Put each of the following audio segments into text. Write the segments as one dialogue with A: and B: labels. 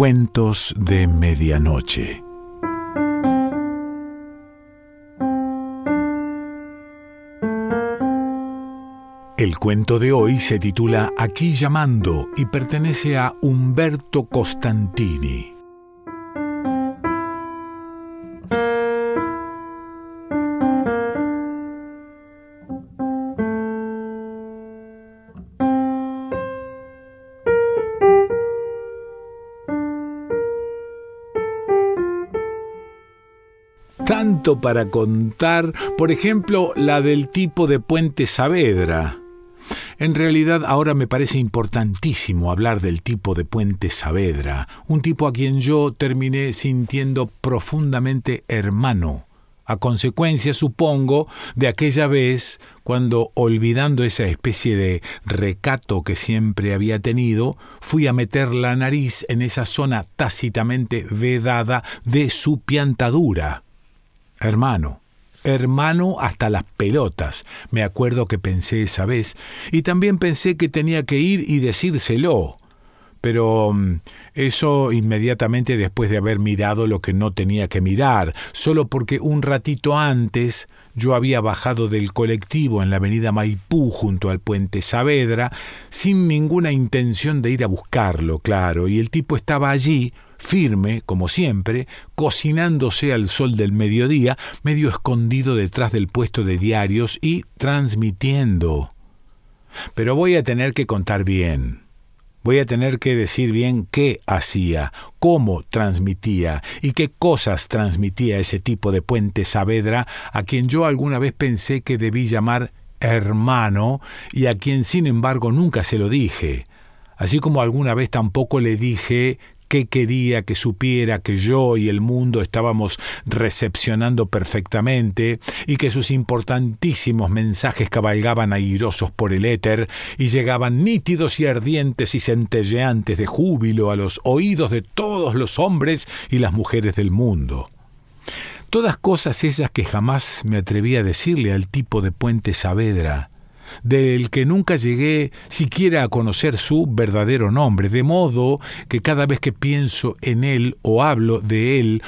A: Cuentos de Medianoche. El cuento de hoy se titula Aquí llamando y pertenece a Umberto Costantini. Para contar, por ejemplo, la del tipo de Puente Saavedra. En realidad ahora me parece importantísimo hablar del tipo de Puente Saavedra, un tipo a quien yo terminé sintiendo profundamente hermano, a consecuencia, supongo, de aquella vez cuando, olvidando esa especie de recato que siempre había tenido, fui a meter la nariz en esa zona tácitamente vedada de su piantadura. Hermano, hermano hasta las pelotas, me acuerdo que pensé esa vez, y también pensé que tenía que ir y decírselo. Pero mm, eso inmediatamente después de haber mirado lo que no tenía que mirar, solo porque un ratito antes yo había bajado del colectivo en la avenida Maipú junto al puente Saavedra, sin ninguna intención de ir a buscarlo, claro, y el tipo estaba allí, firme, como siempre, cocinándose al sol del mediodía, medio escondido detrás del puesto de diarios y transmitiendo. Pero voy a tener que contar bien. Voy a tener que decir bien qué hacía, cómo transmitía y qué cosas transmitía ese tipo de Puente Saavedra a quien yo alguna vez pensé que debí llamar hermano y a quien sin embargo nunca se lo dije, así como alguna vez tampoco le dije qué quería que supiera que yo y el mundo estábamos recepcionando perfectamente y que sus importantísimos mensajes cabalgaban airosos por el éter y llegaban nítidos y ardientes y centelleantes de júbilo a los oídos de todos los hombres y las mujeres del mundo. Todas cosas esas que jamás me atreví a decirle al tipo de Puente Saavedra, del que nunca llegué siquiera a conocer su verdadero nombre, de modo que cada vez que pienso en él o hablo de él,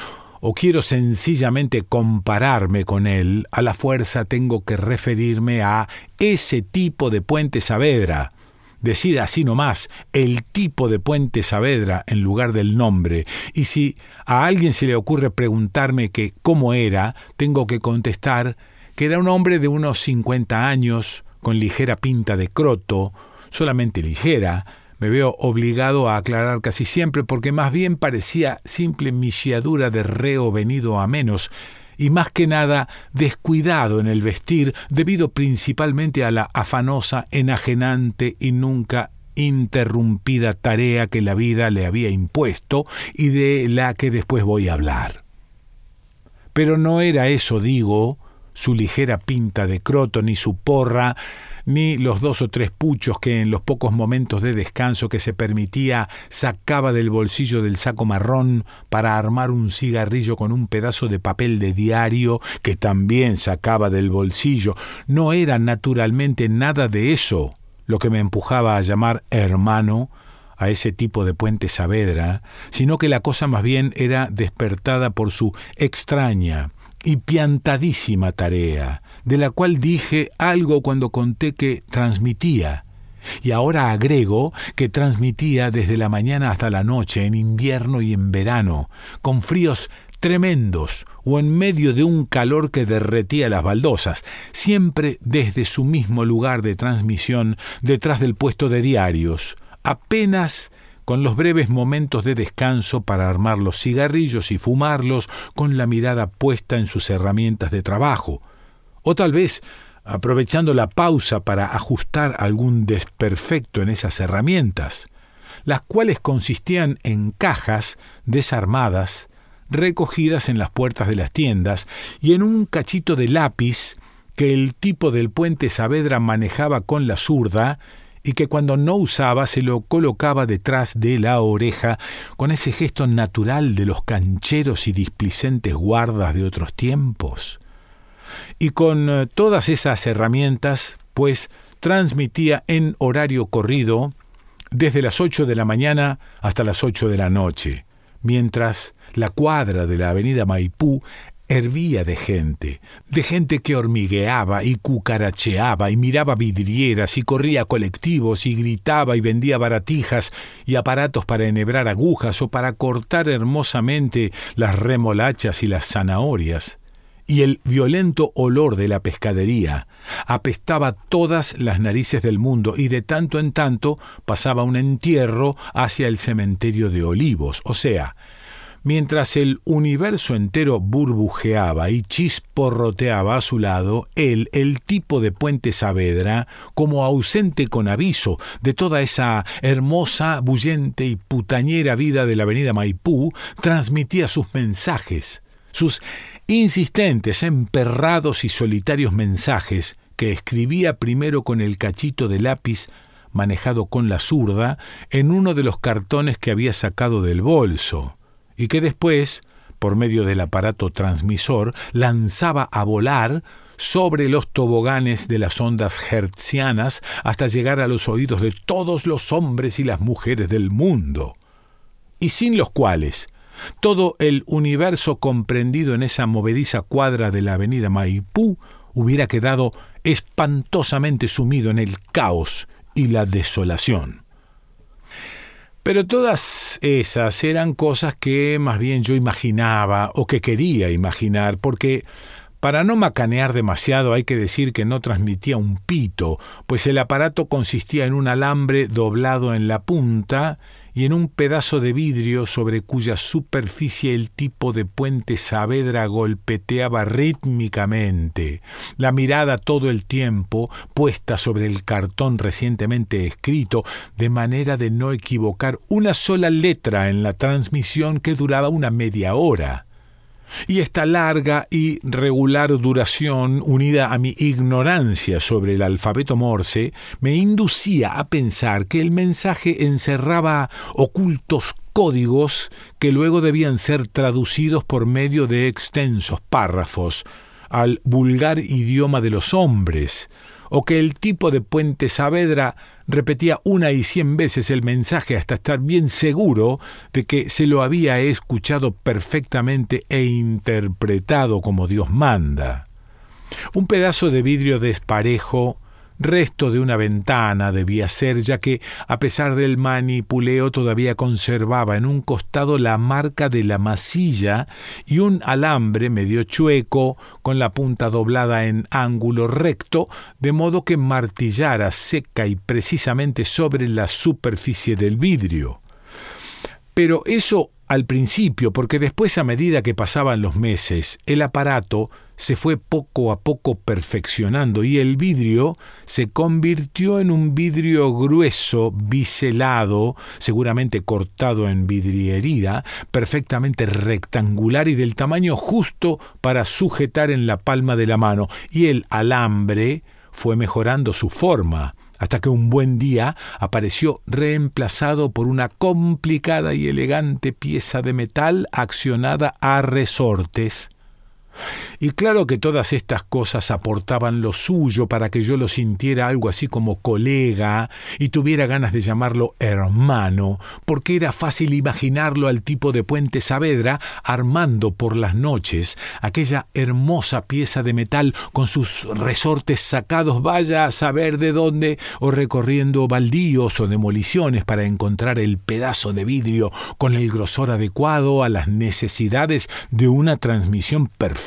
A: o quiero sencillamente compararme con él, a la fuerza tengo que referirme a ese tipo de Puente Saavedra, decir así nomás el tipo de Puente Saavedra en lugar del nombre, y si a alguien se le ocurre preguntarme que cómo era, tengo que contestar que era un hombre de unos cincuenta años, con ligera pinta de croto, solamente ligera, me veo obligado a aclarar casi siempre porque más bien parecía simple misiadura de reo venido a menos, y más que nada descuidado en el vestir debido principalmente a la afanosa, enajenante y nunca interrumpida tarea que la vida le había impuesto y de la que después voy a hablar. Pero no era eso, digo, su ligera pinta de croto, ni su porra, ni los dos o tres puchos que en los pocos momentos de descanso que se permitía sacaba del bolsillo del saco marrón para armar un cigarrillo con un pedazo de papel de diario que también sacaba del bolsillo. No era naturalmente nada de eso lo que me empujaba a llamar hermano a ese tipo de puente Saavedra, sino que la cosa más bien era despertada por su extraña, y piantadísima tarea, de la cual dije algo cuando conté que transmitía, y ahora agrego que transmitía desde la mañana hasta la noche, en invierno y en verano, con fríos tremendos o en medio de un calor que derretía las baldosas, siempre desde su mismo lugar de transmisión, detrás del puesto de diarios, apenas con los breves momentos de descanso para armar los cigarrillos y fumarlos con la mirada puesta en sus herramientas de trabajo, o tal vez aprovechando la pausa para ajustar algún desperfecto en esas herramientas, las cuales consistían en cajas desarmadas, recogidas en las puertas de las tiendas y en un cachito de lápiz que el tipo del puente Saavedra manejaba con la zurda y que cuando no usaba se lo colocaba detrás de la oreja con ese gesto natural de los cancheros y displicentes guardas de otros tiempos. Y con eh, todas esas herramientas, pues transmitía en horario corrido desde las 8 de la mañana hasta las 8 de la noche, mientras la cuadra de la avenida Maipú hervía de gente, de gente que hormigueaba y cucaracheaba y miraba vidrieras y corría colectivos y gritaba y vendía baratijas y aparatos para enhebrar agujas o para cortar hermosamente las remolachas y las zanahorias. Y el violento olor de la pescadería apestaba todas las narices del mundo y de tanto en tanto pasaba un entierro hacia el cementerio de olivos, o sea, Mientras el universo entero burbujeaba y chisporroteaba a su lado, él, el tipo de Puente Saavedra, como ausente con aviso de toda esa hermosa, bullente y putañera vida de la avenida Maipú, transmitía sus mensajes, sus insistentes, emperrados y solitarios mensajes que escribía primero con el cachito de lápiz manejado con la zurda en uno de los cartones que había sacado del bolso y que después, por medio del aparato transmisor, lanzaba a volar sobre los toboganes de las ondas hertzianas hasta llegar a los oídos de todos los hombres y las mujeres del mundo, y sin los cuales todo el universo comprendido en esa movediza cuadra de la avenida Maipú hubiera quedado espantosamente sumido en el caos y la desolación. Pero todas esas eran cosas que más bien yo imaginaba o que quería imaginar, porque para no macanear demasiado hay que decir que no transmitía un pito, pues el aparato consistía en un alambre doblado en la punta y en un pedazo de vidrio sobre cuya superficie el tipo de puente Saavedra golpeteaba rítmicamente, la mirada todo el tiempo puesta sobre el cartón recientemente escrito, de manera de no equivocar una sola letra en la transmisión que duraba una media hora. Y esta larga y regular duración, unida a mi ignorancia sobre el alfabeto morse, me inducía a pensar que el mensaje encerraba ocultos códigos que luego debían ser traducidos por medio de extensos párrafos al vulgar idioma de los hombres, o que el tipo de Puente Saavedra repetía una y cien veces el mensaje hasta estar bien seguro de que se lo había escuchado perfectamente e interpretado como Dios manda. Un pedazo de vidrio desparejo resto de una ventana debía ser, ya que, a pesar del manipuleo, todavía conservaba en un costado la marca de la masilla y un alambre medio chueco, con la punta doblada en ángulo recto, de modo que martillara seca y precisamente sobre la superficie del vidrio. Pero eso al principio, porque después a medida que pasaban los meses, el aparato se fue poco a poco perfeccionando y el vidrio se convirtió en un vidrio grueso, biselado, seguramente cortado en vidriería, perfectamente rectangular y del tamaño justo para sujetar en la palma de la mano, y el alambre fue mejorando su forma hasta que un buen día apareció reemplazado por una complicada y elegante pieza de metal accionada a resortes. Y claro que todas estas cosas aportaban lo suyo para que yo lo sintiera algo así como colega y tuviera ganas de llamarlo hermano, porque era fácil imaginarlo al tipo de Puente Saavedra armando por las noches aquella hermosa pieza de metal con sus resortes sacados vaya a saber de dónde, o recorriendo baldíos o demoliciones para encontrar el pedazo de vidrio con el grosor adecuado a las necesidades de una transmisión perfecta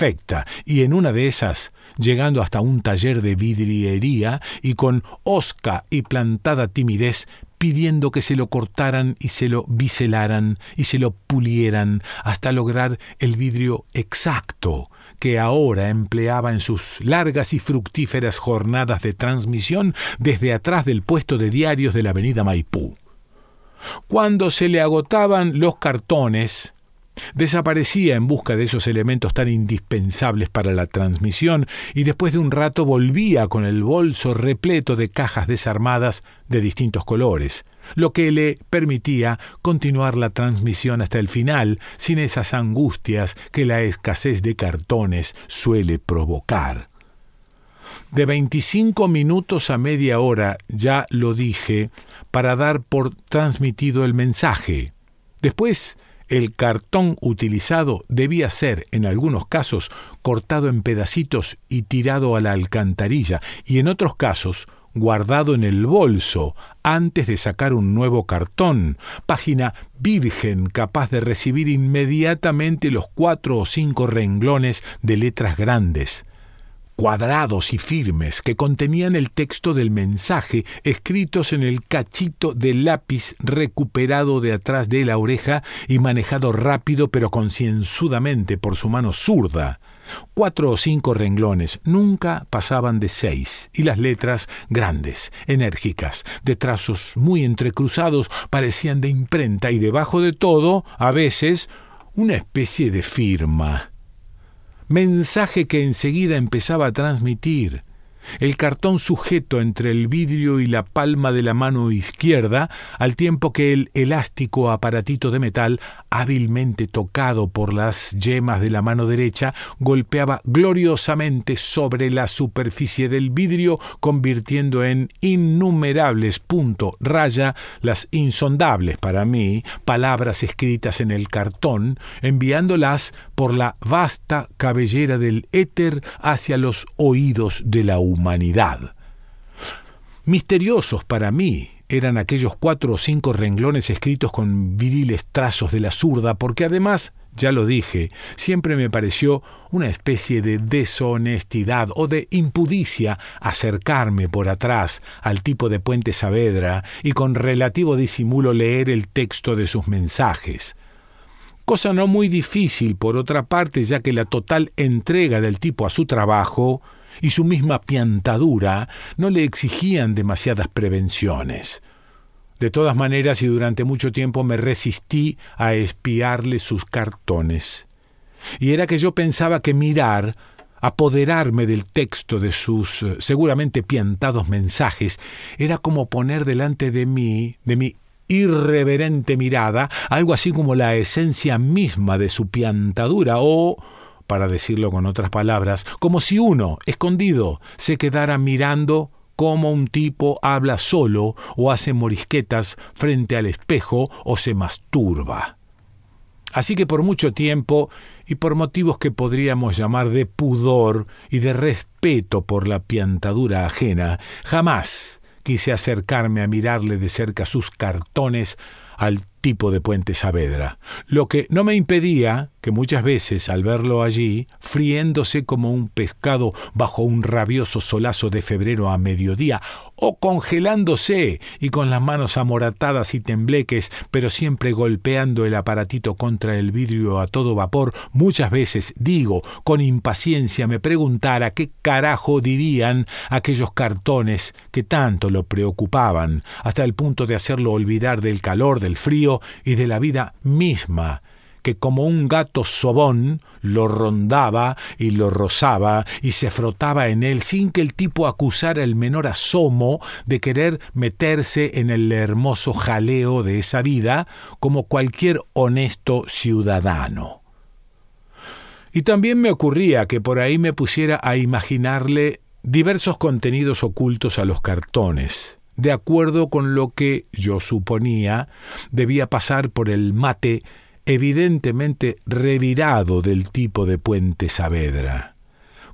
A: y en una de esas, llegando hasta un taller de vidriería y con osca y plantada timidez, pidiendo que se lo cortaran y se lo biselaran y se lo pulieran hasta lograr el vidrio exacto que ahora empleaba en sus largas y fructíferas jornadas de transmisión desde atrás del puesto de diarios de la avenida Maipú. Cuando se le agotaban los cartones, Desaparecía en busca de esos elementos tan indispensables para la transmisión y después de un rato volvía con el bolso repleto de cajas desarmadas de distintos colores, lo que le permitía continuar la transmisión hasta el final sin esas angustias que la escasez de cartones suele provocar. De 25 minutos a media hora, ya lo dije, para dar por transmitido el mensaje. Después, el cartón utilizado debía ser, en algunos casos, cortado en pedacitos y tirado a la alcantarilla, y en otros casos, guardado en el bolso antes de sacar un nuevo cartón, página virgen capaz de recibir inmediatamente los cuatro o cinco renglones de letras grandes cuadrados y firmes que contenían el texto del mensaje escritos en el cachito de lápiz recuperado de atrás de la oreja y manejado rápido pero concienzudamente por su mano zurda. Cuatro o cinco renglones nunca pasaban de seis, y las letras grandes, enérgicas, de trazos muy entrecruzados, parecían de imprenta y debajo de todo, a veces, una especie de firma mensaje que enseguida empezaba a transmitir, el cartón sujeto entre el vidrio y la palma de la mano izquierda, al tiempo que el elástico aparatito de metal, hábilmente tocado por las yemas de la mano derecha, golpeaba gloriosamente sobre la superficie del vidrio, convirtiendo en innumerables punto raya las insondables para mí palabras escritas en el cartón, enviándolas por la vasta cabellera del éter hacia los oídos de la humanidad. Misteriosos para mí eran aquellos cuatro o cinco renglones escritos con viriles trazos de la zurda, porque además, ya lo dije, siempre me pareció una especie de deshonestidad o de impudicia acercarme por atrás al tipo de Puente Saavedra y con relativo disimulo leer el texto de sus mensajes. Cosa no muy difícil, por otra parte, ya que la total entrega del tipo a su trabajo y su misma piantadura no le exigían demasiadas prevenciones. De todas maneras, y durante mucho tiempo me resistí a espiarle sus cartones. Y era que yo pensaba que mirar, apoderarme del texto de sus eh, seguramente piantados mensajes, era como poner delante de mí, de mi irreverente mirada, algo así como la esencia misma de su piantadura o para decirlo con otras palabras, como si uno, escondido, se quedara mirando cómo un tipo habla solo o hace morisquetas frente al espejo o se masturba. Así que por mucho tiempo, y por motivos que podríamos llamar de pudor y de respeto por la piantadura ajena, jamás quise acercarme a mirarle de cerca sus cartones al tipo de Puente Saavedra, lo que no me impedía que muchas veces al verlo allí, friéndose como un pescado bajo un rabioso solazo de febrero a mediodía, o congelándose y con las manos amoratadas y tembleques, pero siempre golpeando el aparatito contra el vidrio a todo vapor, muchas veces, digo, con impaciencia me preguntara qué carajo dirían aquellos cartones que tanto lo preocupaban, hasta el punto de hacerlo olvidar del calor, del frío y de la vida misma que como un gato sobón lo rondaba y lo rozaba y se frotaba en él sin que el tipo acusara el menor asomo de querer meterse en el hermoso jaleo de esa vida como cualquier honesto ciudadano. Y también me ocurría que por ahí me pusiera a imaginarle diversos contenidos ocultos a los cartones, de acuerdo con lo que yo suponía debía pasar por el mate evidentemente revirado del tipo de Puente Saavedra.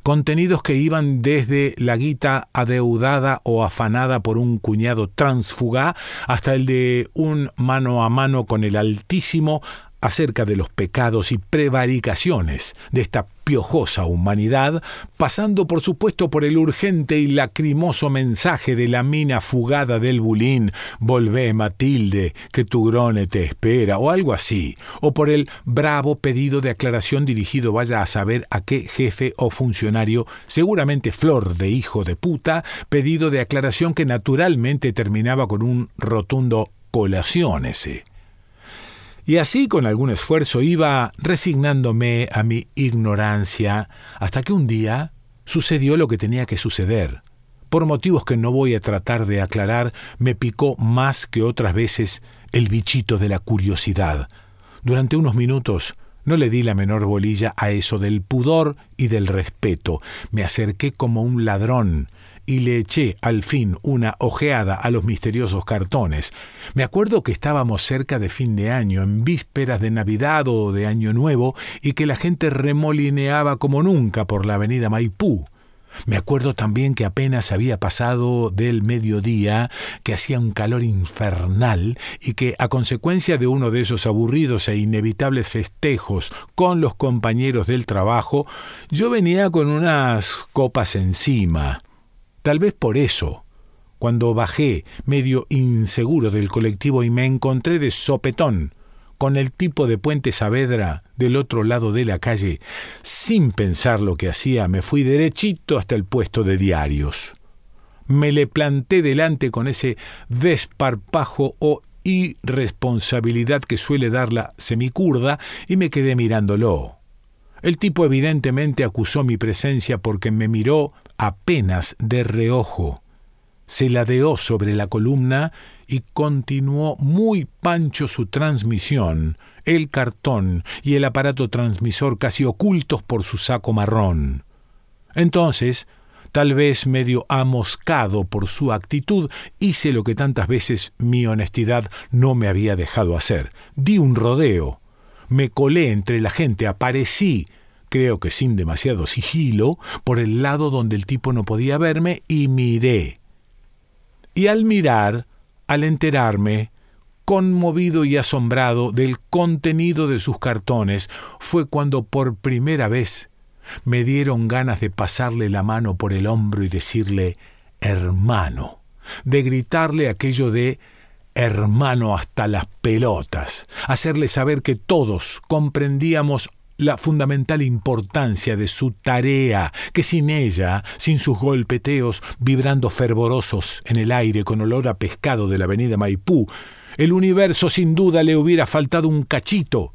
A: Contenidos que iban desde la guita adeudada o afanada por un cuñado transfugá hasta el de un mano a mano con el Altísimo acerca de los pecados y prevaricaciones de esta piojosa humanidad, pasando por supuesto por el urgente y lacrimoso mensaje de la mina fugada del bulín, volvé Matilde, que tu grone te espera, o algo así, o por el bravo pedido de aclaración dirigido vaya a saber a qué jefe o funcionario, seguramente flor de hijo de puta, pedido de aclaración que naturalmente terminaba con un rotundo colaciónese. Y así con algún esfuerzo iba resignándome a mi ignorancia hasta que un día sucedió lo que tenía que suceder. Por motivos que no voy a tratar de aclarar, me picó más que otras veces el bichito de la curiosidad. Durante unos minutos no le di la menor bolilla a eso del pudor y del respeto. Me acerqué como un ladrón y le eché al fin una ojeada a los misteriosos cartones. Me acuerdo que estábamos cerca de fin de año, en vísperas de Navidad o de Año Nuevo, y que la gente remolineaba como nunca por la avenida Maipú. Me acuerdo también que apenas había pasado del mediodía, que hacía un calor infernal y que a consecuencia de uno de esos aburridos e inevitables festejos con los compañeros del trabajo, yo venía con unas copas encima. Tal vez por eso, cuando bajé medio inseguro del colectivo y me encontré de sopetón con el tipo de Puente Saavedra del otro lado de la calle, sin pensar lo que hacía, me fui derechito hasta el puesto de diarios. Me le planté delante con ese desparpajo o irresponsabilidad que suele dar la semicurda y me quedé mirándolo. El tipo evidentemente acusó mi presencia porque me miró apenas de reojo. Se ladeó sobre la columna y continuó muy pancho su transmisión, el cartón y el aparato transmisor casi ocultos por su saco marrón. Entonces, tal vez medio amoscado por su actitud, hice lo que tantas veces mi honestidad no me había dejado hacer. Di un rodeo. Me colé entre la gente, aparecí, creo que sin demasiado sigilo, por el lado donde el tipo no podía verme y miré. Y al mirar, al enterarme, conmovido y asombrado del contenido de sus cartones, fue cuando por primera vez me dieron ganas de pasarle la mano por el hombro y decirle hermano, de gritarle aquello de hermano hasta las pelotas, hacerle saber que todos comprendíamos la fundamental importancia de su tarea, que sin ella, sin sus golpeteos vibrando fervorosos en el aire con olor a pescado de la avenida Maipú, el universo sin duda le hubiera faltado un cachito,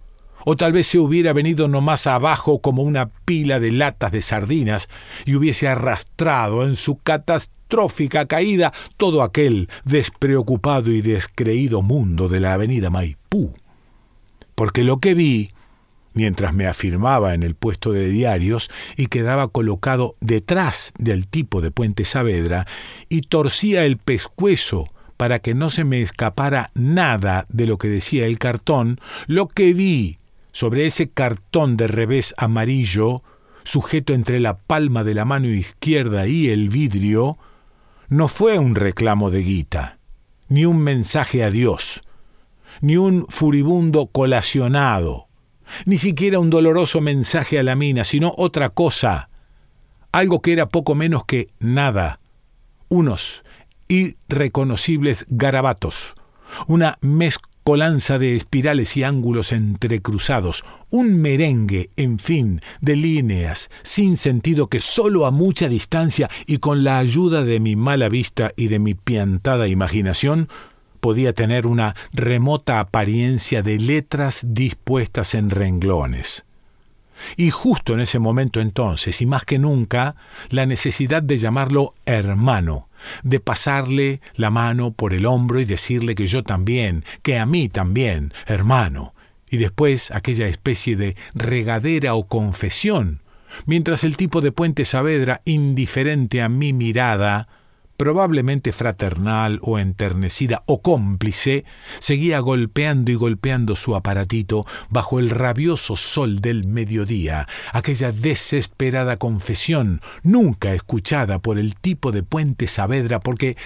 A: o tal vez se hubiera venido nomás abajo como una pila de latas de sardinas y hubiese arrastrado en su catastrófica caída todo aquel despreocupado y descreído mundo de la avenida Maipú. Porque lo que vi mientras me afirmaba en el puesto de diarios y quedaba colocado detrás del tipo de Puente Saavedra y torcía el pescuezo para que no se me escapara nada de lo que decía el cartón, lo que vi sobre ese cartón de revés amarillo, sujeto entre la palma de la mano izquierda y el vidrio, no fue un reclamo de guita, ni un mensaje a Dios, ni un furibundo colacionado, ni siquiera un doloroso mensaje a la mina, sino otra cosa, algo que era poco menos que nada, unos irreconocibles garabatos, una mezcolanza de espirales y ángulos entrecruzados, un merengue, en fin, de líneas, sin sentido que solo a mucha distancia y con la ayuda de mi mala vista y de mi piantada imaginación podía tener una remota apariencia de letras dispuestas en renglones. Y justo en ese momento entonces, y más que nunca, la necesidad de llamarlo hermano, de pasarle la mano por el hombro y decirle que yo también, que a mí también, hermano, y después aquella especie de regadera o confesión, mientras el tipo de Puente Saavedra, indiferente a mi mirada, probablemente fraternal o enternecida o cómplice, seguía golpeando y golpeando su aparatito bajo el rabioso sol del mediodía, aquella desesperada confesión, nunca escuchada por el tipo de Puente Saavedra, porque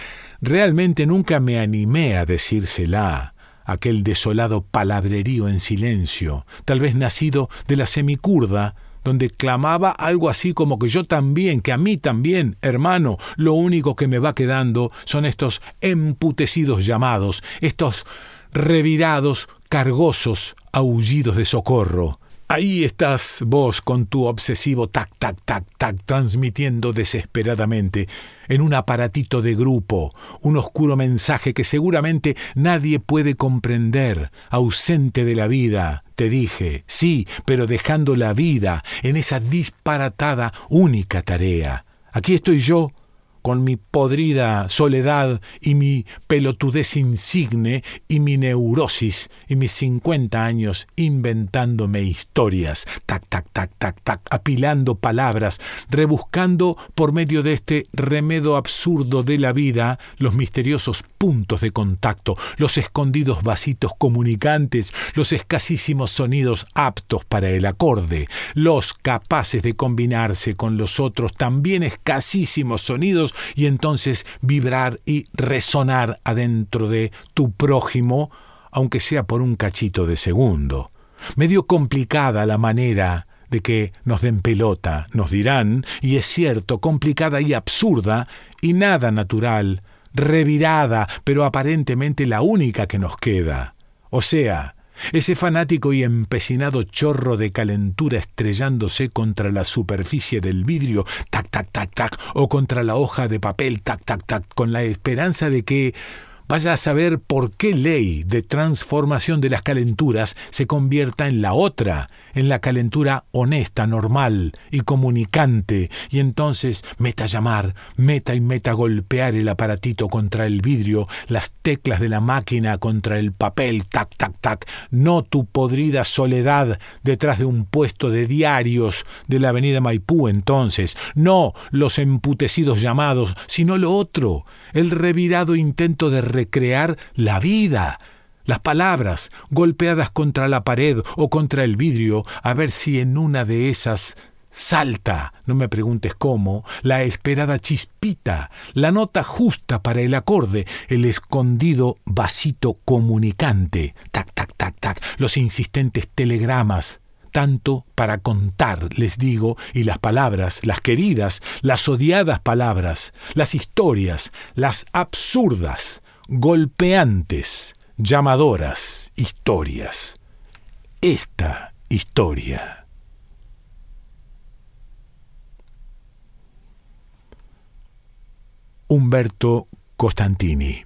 A: realmente nunca me animé a decírsela aquel desolado palabrerío en silencio, tal vez nacido de la semicurda, donde clamaba algo así como que yo también, que a mí también, hermano, lo único que me va quedando son estos emputecidos llamados, estos revirados, cargosos aullidos de socorro, Ahí estás vos con tu obsesivo tac, tac, tac, tac, transmitiendo desesperadamente en un aparatito de grupo un oscuro mensaje que seguramente nadie puede comprender, ausente de la vida, te dije, sí, pero dejando la vida en esa disparatada única tarea. Aquí estoy yo, con mi podrida soledad y mi pelotudez insigne y mi neurosis y mis cincuenta años inventándome historias, tac, tac, tac, tac, tac, apilando palabras, rebuscando por medio de este remedo absurdo de la vida los misteriosos puntos de contacto, los escondidos vasitos comunicantes, los escasísimos sonidos aptos para el acorde, los capaces de combinarse con los otros también escasísimos sonidos y entonces vibrar y resonar adentro de tu prójimo, aunque sea por un cachito de segundo. Medio complicada la manera de que nos den pelota, nos dirán, y es cierto, complicada y absurda, y nada natural, revirada, pero aparentemente la única que nos queda. O sea, ese fanático y empecinado chorro de calentura estrellándose contra la superficie del vidrio, tac, tac, tac, tac, o contra la hoja de papel, tac, tac, tac, con la esperanza de que vaya a saber por qué ley de transformación de las calenturas se convierta en la otra, en la calentura honesta, normal y comunicante, y entonces meta llamar, meta y meta golpear el aparatito contra el vidrio, las teclas de la máquina contra el papel, tac, tac, tac, no tu podrida soledad detrás de un puesto de diarios de la avenida Maipú entonces, no los emputecidos llamados, sino lo otro, el revirado intento de crear la vida. Las palabras golpeadas contra la pared o contra el vidrio, a ver si en una de esas salta, no me preguntes cómo, la esperada chispita, la nota justa para el acorde, el escondido vasito comunicante, tac, tac, tac, tac, los insistentes telegramas, tanto para contar, les digo, y las palabras, las queridas, las odiadas palabras, las historias, las absurdas, golpeantes, llamadoras historias. Esta historia. Humberto Costantini